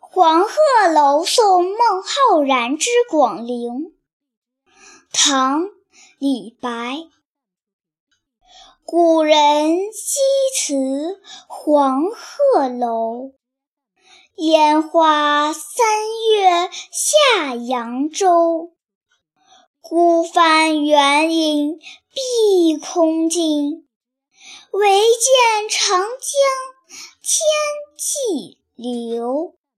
黄鹤楼送孟浩然之广陵。唐李白。故人西辞黄鹤楼烟花三月下扬州。孤帆远影碧空尽唯见长江天际流